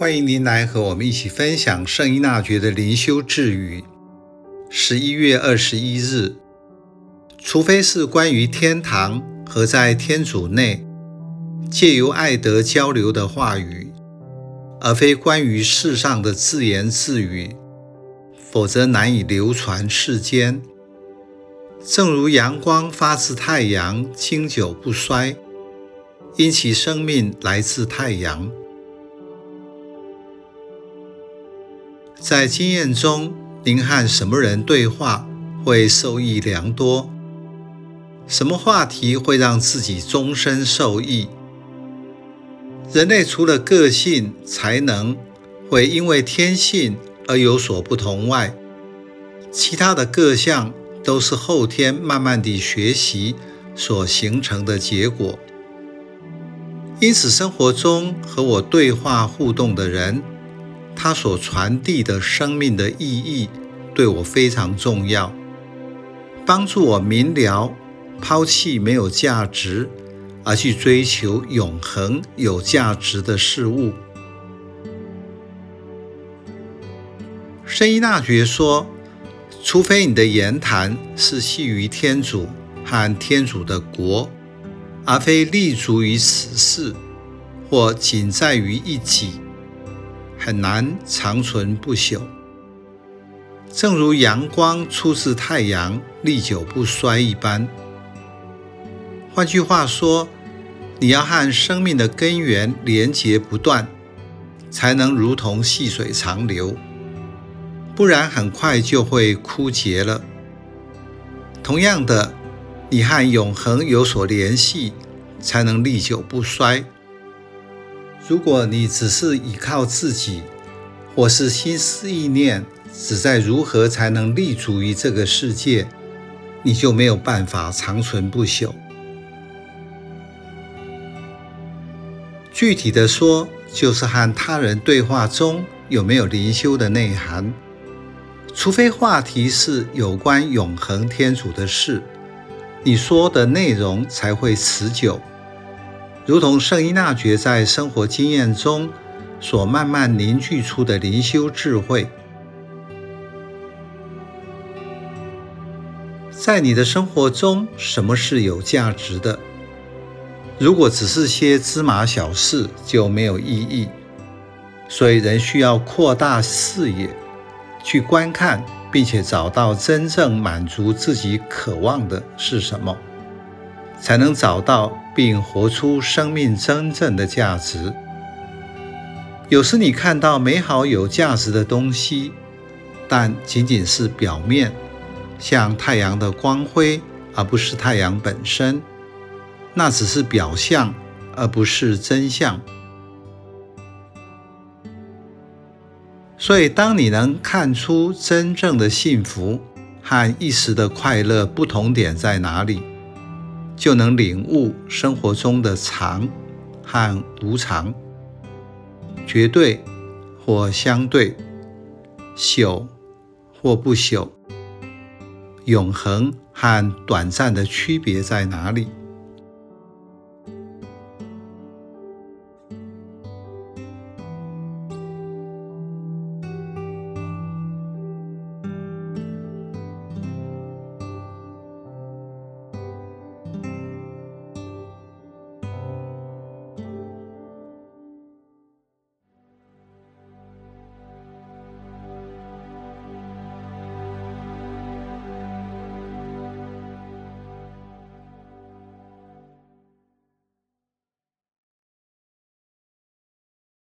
欢迎您来和我们一起分享圣依纳爵的灵修智语。十一月二十一日，除非是关于天堂和在天主内借由爱德交流的话语，而非关于世上的自言自语，否则难以流传世间。正如阳光发自太阳，经久不衰，因其生命来自太阳。在经验中，您和什么人对话会受益良多？什么话题会让自己终身受益？人类除了个性、才能会因为天性而有所不同外，其他的各项都是后天慢慢地学习所形成的结果。因此，生活中和我对话互动的人，他所传递的生命的意义对我非常重要，帮助我明了抛弃没有价值，而去追求永恒有价值的事物。圣依纳爵说：“除非你的言谈是系于天主和天主的国，而非立足于此事，或仅在于一己。”很难长存不朽，正如阳光出自太阳，历久不衰一般。换句话说，你要和生命的根源连结不断，才能如同细水长流，不然很快就会枯竭了。同样的，你和永恒有所联系，才能历久不衰。如果你只是依靠自己，或是心思意念只在如何才能立足于这个世界，你就没有办法长存不朽。具体的说，就是和他人对话中有没有灵修的内涵。除非话题是有关永恒天主的事，你说的内容才会持久。如同圣依纳爵在生活经验中所慢慢凝聚出的灵修智慧，在你的生活中，什么是有价值的？如果只是些芝麻小事，就没有意义。所以，人需要扩大视野，去观看，并且找到真正满足自己渴望的是什么。才能找到并活出生命真正的价值。有时你看到美好有价值的东西，但仅仅是表面，像太阳的光辉，而不是太阳本身。那只是表象，而不是真相。所以，当你能看出真正的幸福和一时的快乐不同点在哪里，就能领悟生活中的常和无常，绝对或相对，朽或不朽，永恒和短暂的区别在哪里？